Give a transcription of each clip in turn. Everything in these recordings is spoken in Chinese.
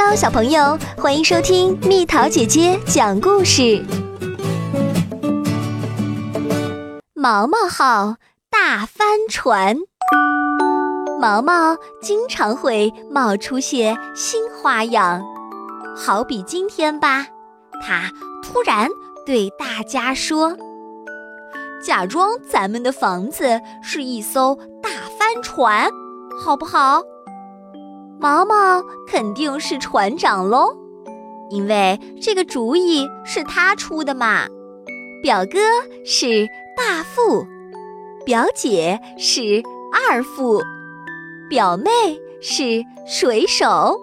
Hello，小朋友，欢迎收听蜜桃姐姐讲故事。毛毛号大帆船，毛毛经常会冒出些新花样，好比今天吧，他突然对大家说：“假装咱们的房子是一艘大帆船，好不好？”毛毛肯定是船长喽，因为这个主意是他出的嘛。表哥是大副，表姐是二副，表妹是水手，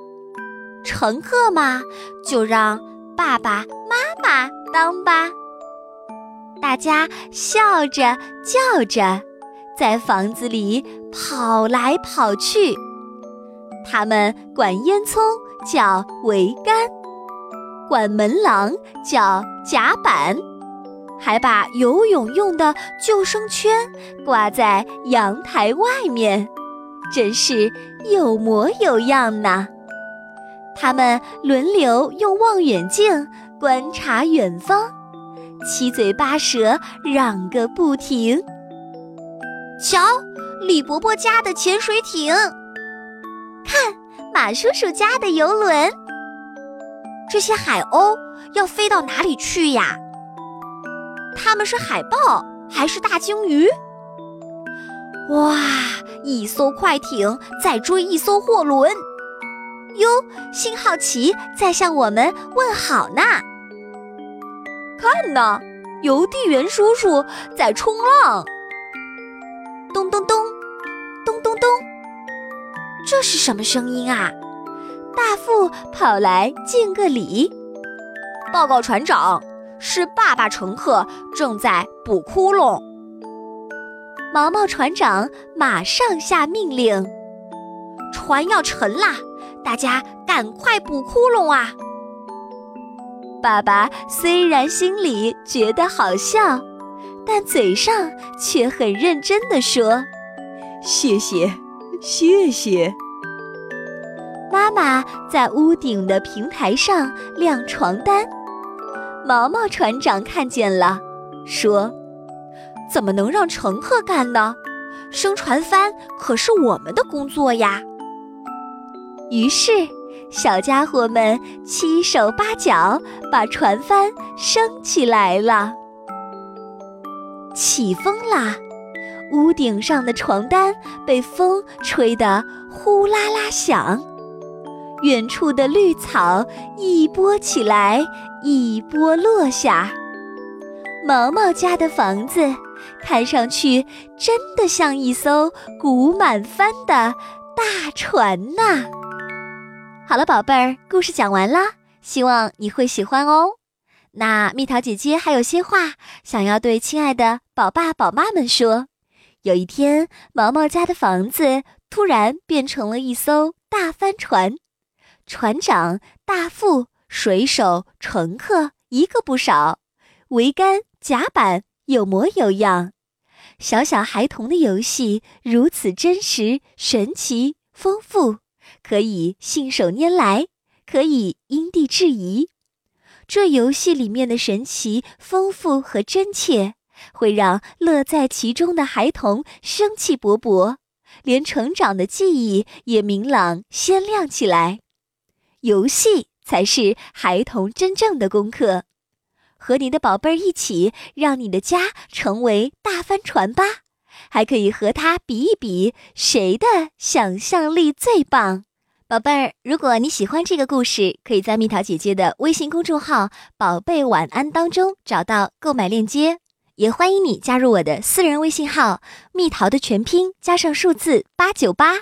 乘客嘛，就让爸爸妈妈当吧。大家笑着叫着，在房子里跑来跑去。他们管烟囱叫桅杆，管门廊叫甲板，还把游泳用的救生圈挂在阳台外面，真是有模有样呢。他们轮流用望远镜观察远方，七嘴八舌嚷个不停。瞧，李伯伯家的潜水艇。叔叔家的游轮，这些海鸥要飞到哪里去呀？他们是海豹还是大鲸鱼？哇，一艘快艇在追一艘货轮，哟，信号旗在向我们问好呢。看呐，邮递员叔叔在冲浪。咚咚咚。这是什么声音啊？大副跑来敬个礼，报告船长，是爸爸乘客正在补窟窿。毛毛船长马上下命令：船要沉啦，大家赶快补窟窿啊！爸爸虽然心里觉得好笑，但嘴上却很认真地说：“谢谢。”谢谢。妈妈在屋顶的平台上晾床单，毛毛船长看见了，说：“怎么能让乘客干呢？升船帆可是我们的工作呀。”于是，小家伙们七手八脚把船帆升起来了。起风啦！屋顶上的床单被风吹得呼啦啦响，远处的绿草一波起来，一波落下。毛毛家的房子看上去真的像一艘鼓满帆的大船呐！好了，宝贝儿，故事讲完啦，希望你会喜欢哦。那蜜桃姐姐还有些话想要对亲爱的宝爸宝妈们说。有一天，毛毛家的房子突然变成了一艘大帆船，船长、大副、水手、乘客一个不少，桅杆、甲板有模有样。小小孩童的游戏如此真实、神奇、丰富，可以信手拈来，可以因地制宜。这游戏里面的神奇、丰富和真切。会让乐在其中的孩童生气勃勃，连成长的记忆也明朗鲜亮起来。游戏才是孩童真正的功课。和你的宝贝儿一起，让你的家成为大帆船吧！还可以和他比一比，谁的想象力最棒。宝贝儿，如果你喜欢这个故事，可以在蜜桃姐姐的微信公众号“宝贝晚安”当中找到购买链接。也欢迎你加入我的私人微信号“蜜桃”的全拼加上数字八九八，